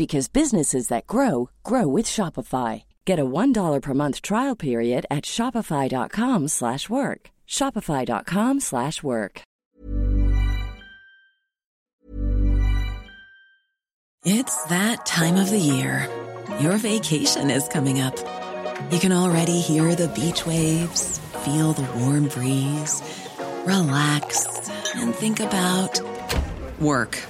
because businesses that grow grow with Shopify. Get a $1 per month trial period at shopify.com/work. shopify.com/work. It's that time of the year. Your vacation is coming up. You can already hear the beach waves, feel the warm breeze, relax and think about work.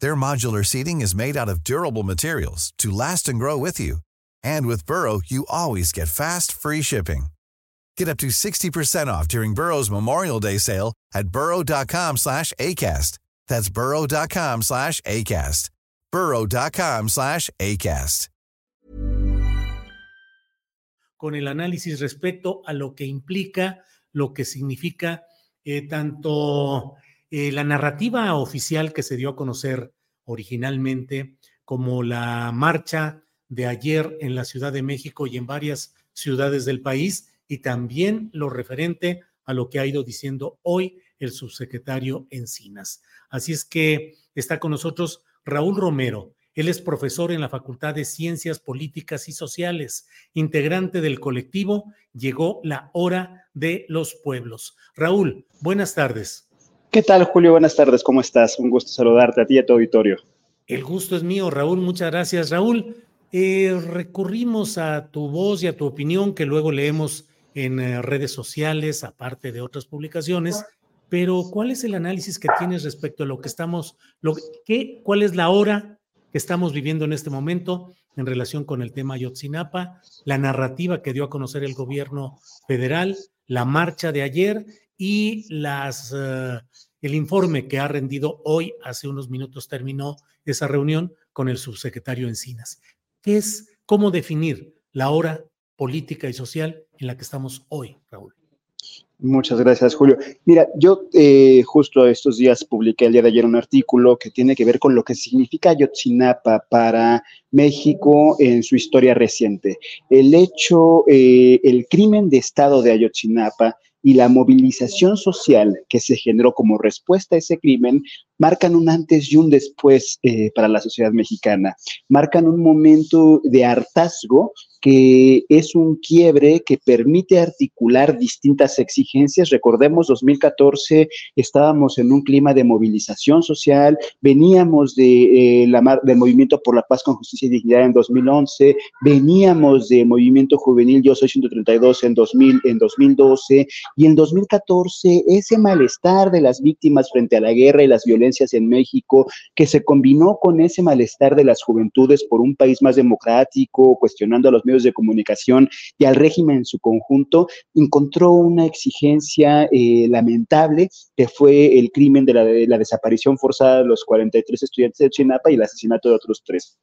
Their modular seating is made out of durable materials to last and grow with you. And with Burrow, you always get fast, free shipping. Get up to 60% off during Burrow's Memorial Day sale at burrow.com slash ACAST. That's burrow.com slash ACAST. burrow.com slash ACAST. Con el análisis respecto a lo que implica, lo que significa eh, tanto eh, la narrativa oficial que se dio a conocer originalmente como la marcha de ayer en la Ciudad de México y en varias ciudades del país y también lo referente a lo que ha ido diciendo hoy el subsecretario Encinas. Así es que está con nosotros Raúl Romero. Él es profesor en la Facultad de Ciencias Políticas y Sociales, integrante del colectivo Llegó la hora de los pueblos. Raúl, buenas tardes. ¿Qué tal, Julio? Buenas tardes, ¿cómo estás? Un gusto saludarte a ti y a tu auditorio. El gusto es mío, Raúl, muchas gracias. Raúl, eh, recurrimos a tu voz y a tu opinión que luego leemos en eh, redes sociales, aparte de otras publicaciones, pero ¿cuál es el análisis que tienes respecto a lo que estamos, lo cuál es la hora que estamos viviendo en este momento en relación con el tema Yotzinapa, la narrativa que dio a conocer el gobierno federal, la marcha de ayer y las, eh, el informe que ha rendido hoy, hace unos minutos terminó esa reunión con el subsecretario Encinas. ¿Qué es, cómo definir la hora política y social en la que estamos hoy, Raúl? Muchas gracias, Julio. Mira, yo eh, justo estos días publiqué el día de ayer un artículo que tiene que ver con lo que significa Ayotzinapa para México en su historia reciente. El hecho, eh, el crimen de Estado de Ayotzinapa y la movilización social que se generó como respuesta a ese crimen marcan un antes y un después eh, para la sociedad mexicana, marcan un momento de hartazgo que es un quiebre que permite articular distintas exigencias. Recordemos, 2014 estábamos en un clima de movilización social, veníamos de, eh, la, del movimiento por la paz con justicia y dignidad en 2011, veníamos de movimiento juvenil Yo Soy 132 en, 2000, en 2012 y en 2014 ese malestar de las víctimas frente a la guerra y las violencias en México que se combinó con ese malestar de las juventudes por un país más democrático, cuestionando a los medios de comunicación y al régimen en su conjunto, encontró una exigencia eh, lamentable que fue el crimen de la, de la desaparición forzada de los 43 estudiantes de Chinapa y el asesinato de otros tres.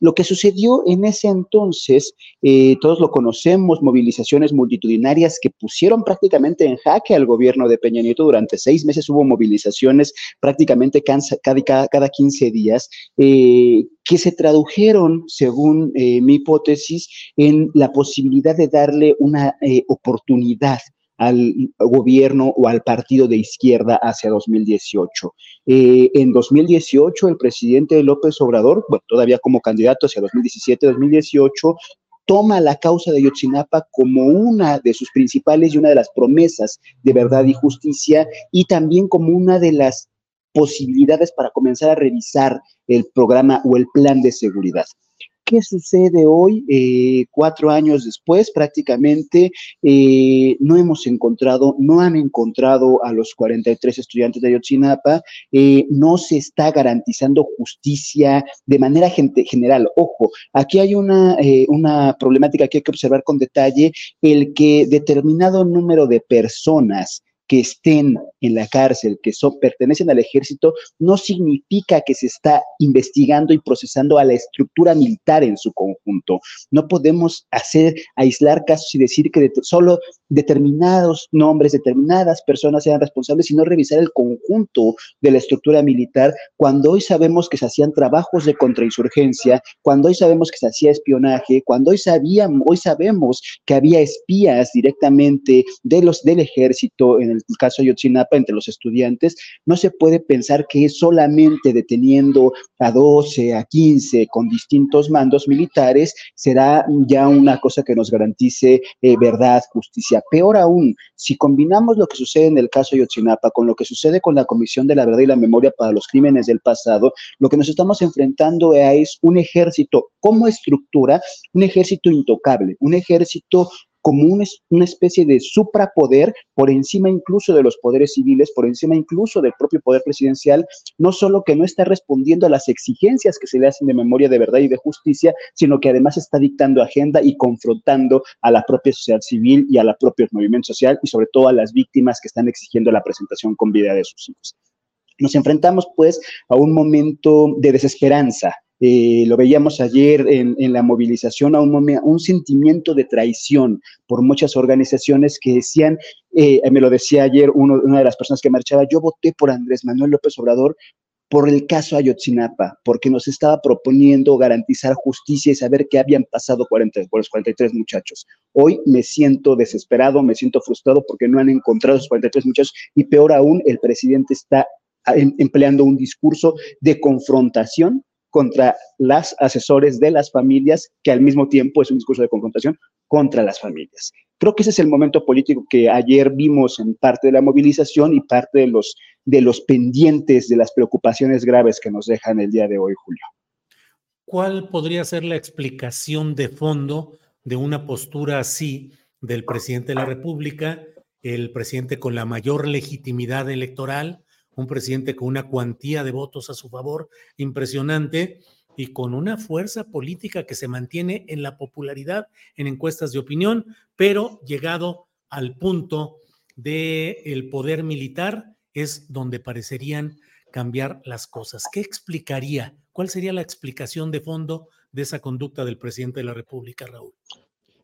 Lo que sucedió en ese entonces, eh, todos lo conocemos, movilizaciones multitudinarias que pusieron prácticamente en jaque al gobierno de Peña Nieto. Durante seis meses hubo movilizaciones prácticamente cada, cada 15 días, eh, que se tradujeron, según eh, mi hipótesis, en la posibilidad de darle una oportunidad al gobierno o al partido de izquierda hacia 2018. Eh, en 2018, el presidente López Obrador, bueno, todavía como candidato hacia 2017-2018, toma la causa de Yotzinapa como una de sus principales y una de las promesas de verdad y justicia y también como una de las posibilidades para comenzar a revisar el programa o el plan de seguridad. ¿Qué sucede hoy, eh, cuatro años después prácticamente? Eh, no hemos encontrado, no han encontrado a los 43 estudiantes de Ayotzinapa, eh, no se está garantizando justicia de manera general. Ojo, aquí hay una, una problemática que hay que observar con detalle, el que determinado número de personas que estén en la cárcel, que son, pertenecen al ejército, no significa que se está investigando y procesando a la estructura militar en su conjunto. No podemos hacer, aislar casos y decir que solo determinados nombres, determinadas personas sean responsables, sino revisar el conjunto de la estructura militar, cuando hoy sabemos que se hacían trabajos de contrainsurgencia, cuando hoy sabemos que se hacía espionaje, cuando hoy sabíamos, hoy sabemos que había espías directamente de los del ejército en el el caso Yotzinapa, entre los estudiantes, no se puede pensar que solamente deteniendo a 12, a 15 con distintos mandos militares, será ya una cosa que nos garantice eh, verdad, justicia. Peor aún, si combinamos lo que sucede en el caso Yotzinapa con lo que sucede con la Comisión de la Verdad y la Memoria para los Crímenes del Pasado, lo que nos estamos enfrentando es un ejército como estructura, un ejército intocable, un ejército como una, especie de suprapoder por encima incluso de los poderes civiles, por encima incluso del propio poder presidencial, no solo que no está respondiendo a las exigencias que se le hacen de memoria de verdad y de justicia, sino que además está dictando agenda y confrontando a la propia sociedad civil y a la propia movimiento social y sobre todo a las víctimas que están exigiendo la presentación con vida de sus hijos. Nos enfrentamos pues a un momento de desesperanza, eh, lo veíamos ayer en, la movilización, a un, un, sentimiento de traición por muchas organizaciones que decían, eh, me lo decía ayer una de las personas que marchaba, yo voté por Andrés Manuel López Obrador por el caso Ayotzinapa, porque nos estaba proponiendo garantizar justicia y saber qué habían pasado 40, por los 43 muchachos. Hoy me siento desesperado, me siento frustrado porque no han encontrado esos 43 muchachos y peor aún, el presidente está em, empleando un discurso de confrontación contra las asesores de las familias, que al mismo tiempo es un discurso de confrontación contra las familias. Creo que ese es el momento político que ayer vimos en parte de la movilización y parte de los, de los pendientes de las preocupaciones graves que nos dejan el día de hoy, Julio. ¿Cuál podría ser la explicación de fondo de una postura así del presidente de la República, el presidente con la mayor legitimidad electoral, un presidente con una cuantía de votos a su favor impresionante y con una fuerza política que se mantiene en la popularidad en encuestas de opinión, pero llegado al punto del el poder militar es donde parecerían cambiar las cosas. ¿Qué explicaría? ¿Cuál sería la explicación de fondo de esa conducta del presidente de la República, Raúl?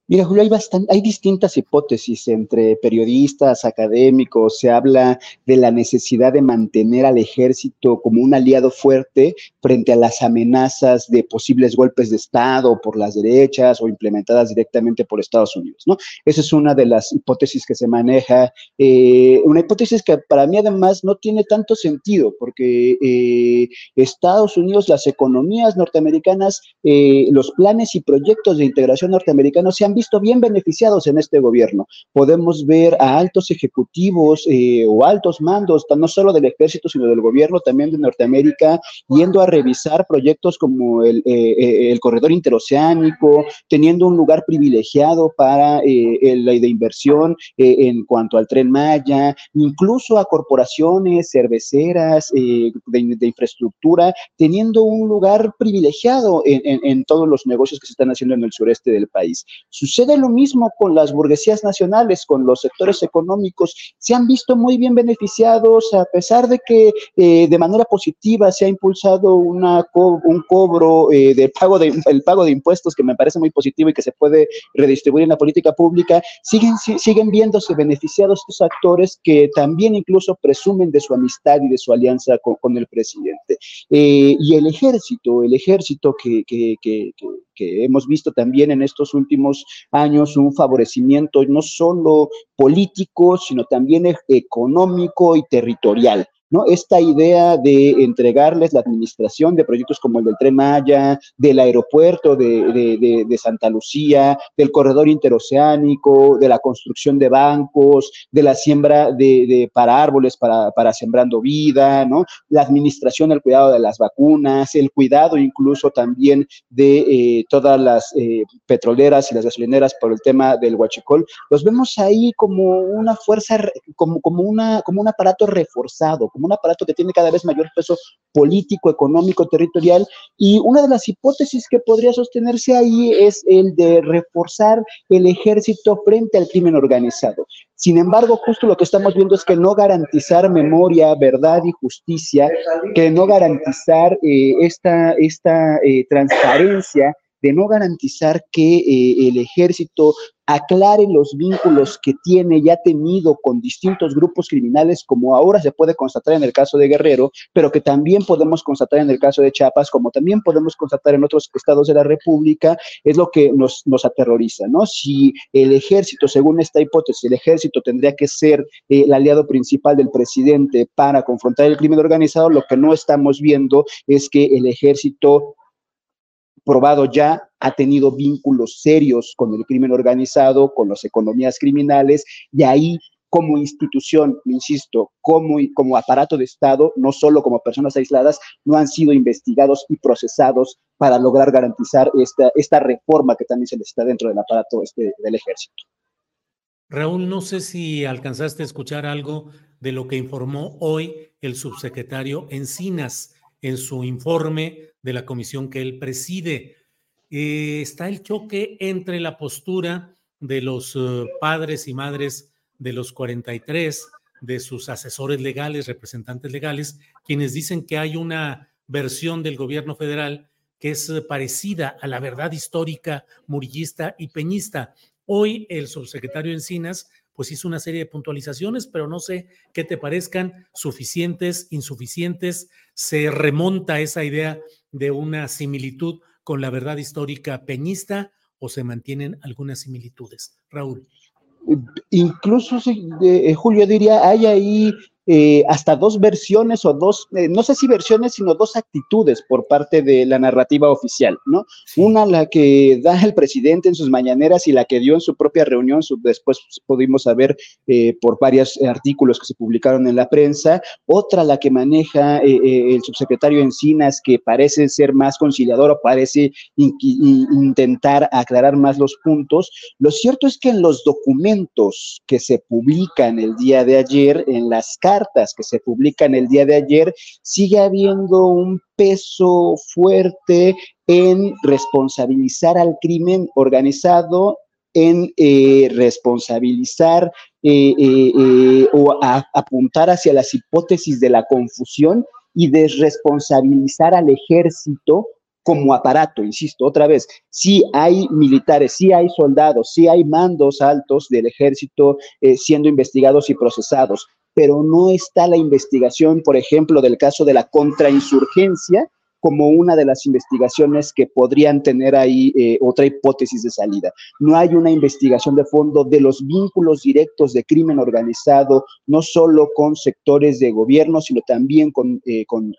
Mira, Julio, hay, distintas hipótesis entre periodistas, académicos. Se habla de la necesidad de mantener al ejército como un aliado fuerte frente a las amenazas de posibles golpes de Estado por las derechas o implementadas directamente por Estados Unidos, ¿no? Esa es una de las hipótesis que se maneja. Eh, una hipótesis que para mí además no tiene tanto sentido, porque eh, Estados Unidos, las economías norteamericanas, eh, los planes y proyectos de integración norteamericanos se han visto bien beneficiados en este gobierno. Podemos ver a altos ejecutivos eh, o altos mandos, no solo del ejército, sino del gobierno también de Norteamérica, yendo a revisar proyectos como el, eh, eh, el corredor interoceánico, teniendo un lugar privilegiado para la de inversión en cuanto al tren Maya, incluso a corporaciones cerveceras de, de, infraestructura, teniendo un lugar privilegiado en, en, en, todos los negocios que se están haciendo en el sureste del país sucede lo mismo con las burguesías nacionales, con los sectores económicos, se han visto muy bien beneficiados a pesar de que eh, de manera positiva se ha impulsado una un cobro eh, de pago de, el pago de impuestos que me parece muy positivo y que se puede redistribuir en la política pública, siguen, siguen viéndose beneficiados estos actores que también incluso presumen de su amistad y de su alianza con, el presidente. Eh, y el ejército, el ejército que, que, que, que hemos visto también en estos últimos años un favorecimiento no solo político, sino también e-, económico y territorial. ¿No? Esta idea de entregarles la administración de proyectos como el del Tren Maya, del aeropuerto de, Santa Lucía, del corredor interoceánico, de la construcción de bancos, de la siembra de, para árboles, para, para, sembrando vida, ¿no? La administración, el cuidado de las vacunas, el cuidado incluso también de eh, todas las eh, petroleras y las gasolineras por el tema del huachicol, los vemos ahí como una fuerza, como, como, una, como un aparato reforzado, como un aparato que tiene cada vez mayor peso político, económico, territorial. Y una de las hipótesis que podría sostenerse ahí es el de reforzar el ejército frente al crimen organizado. Sin embargo, justo lo que estamos viendo es que no garantizar memoria, verdad y justicia, que no garantizar eh, esta, esta eh, transparencia de no garantizar que eh, el ejército aclare los vínculos que tiene y ha tenido con distintos grupos criminales, como ahora se puede constatar en el caso de Guerrero, pero que también podemos constatar en el caso de Chiapas, como también podemos constatar en otros estados de la República, es lo que nos, nos aterroriza, ¿no? Si el ejército, según esta hipótesis, el ejército tendría que ser eh, el aliado principal del presidente para confrontar el crimen organizado, lo que no estamos viendo es que el ejército probado ya, ha tenido vínculos serios con el crimen organizado, con las economías criminales, y ahí como institución, insisto, como, como aparato de Estado, no solo como personas aisladas, no han sido investigados y procesados para lograr garantizar esta, esta reforma que también se necesita dentro del aparato este, del ejército. Raúl, no sé si alcanzaste a escuchar algo de lo que informó hoy el subsecretario Encinas en su informe de la comisión que él preside. Eh, está el choque entre la postura de los eh, padres y madres de los 43, de sus asesores legales, representantes legales, quienes dicen que hay una versión del gobierno federal que es eh, parecida a la verdad histórica murillista y peñista. Hoy el subsecretario Encinas pues hizo una serie de puntualizaciones, pero no sé qué te parezcan suficientes, insuficientes. Se remonta esa idea de una similitud con la verdad histórica peñista o se mantienen algunas similitudes. Raúl. Incluso, eh, Julio diría, hay ahí eh, hasta dos versiones o dos, eh, no sé si versiones, sino dos actitudes por parte de la narrativa oficial, ¿no? Una la que da el presidente en sus mañaneras y la que dio en su propia reunión, después pudimos saber eh, por varios artículos que se publicaron en la prensa, otra la que maneja el subsecretario Encinas, que parece ser más conciliador o parece intentar aclarar más los puntos. Lo cierto es que en los documentos que se publican el día de ayer, en las cartas, que se publican el día de ayer, sigue habiendo un peso fuerte en responsabilizar al crimen organizado en eh, responsabilizar eh, eh, o apuntar hacia las hipótesis de la confusión y desresponsabilizar al ejército como aparato, insisto, otra vez, sí hay militares, sí hay soldados, sí hay mandos altos del ejército siendo investigados y procesados, pero no está la investigación, por ejemplo, del caso de la contrainsurgencia, como una de las investigaciones que podrían tener ahí eh, otra hipótesis de salida. No hay una investigación de fondo de los vínculos directos de crimen organizado, no solo con sectores de gobierno, sino también con, eh, con,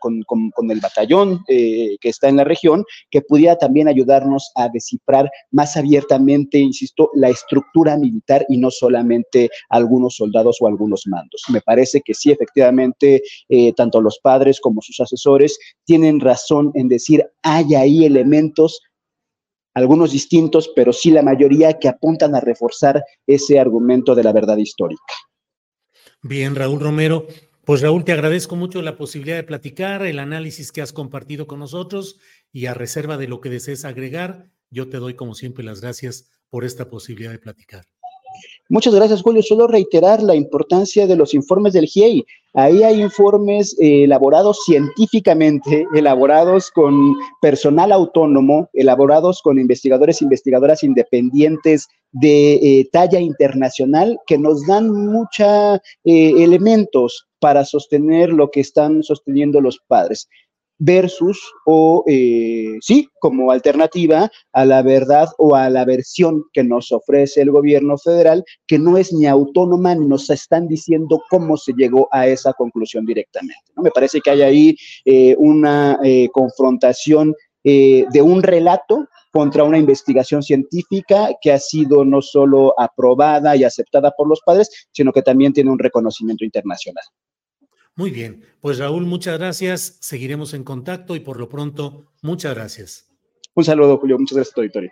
el batallón eh, que está en la región, que pudiera también ayudarnos a descifrar más abiertamente, insisto, la estructura militar y no solamente algunos soldados o algunos mandos. Me parece que sí, efectivamente, tanto los padres como sus asesores tienen razón en decir, hay ahí elementos, algunos distintos, pero sí la mayoría que apuntan a reforzar ese argumento de la verdad histórica. Bien, Raúl Romero. Pues Raúl, te agradezco mucho la posibilidad de platicar, el análisis que has compartido con nosotros y a reserva de lo que desees agregar, yo te doy como siempre las gracias por esta posibilidad de platicar. Muchas gracias, Julio. Solo reiterar la importancia de los informes del GIEI. Ahí hay informes eh, elaborados científicamente, elaborados con personal autónomo, elaborados con investigadores e investigadoras independientes de eh, talla internacional que nos dan muchos eh, elementos para sostener lo que están sosteniendo los padres versus o eh, sí, como alternativa a la verdad o a la versión que nos ofrece el gobierno federal, que no es ni autónoma ni nos están diciendo cómo se llegó a esa conclusión directamente. ¿no? Me parece que hay ahí eh, una eh, confrontación de un relato contra una investigación científica que ha sido no solo aprobada y aceptada por los padres, sino que también tiene un reconocimiento internacional. Muy bien, pues Raúl, muchas gracias. Seguiremos en contacto y por lo pronto, muchas gracias. Un saludo, Julio. Muchas gracias, auditorio.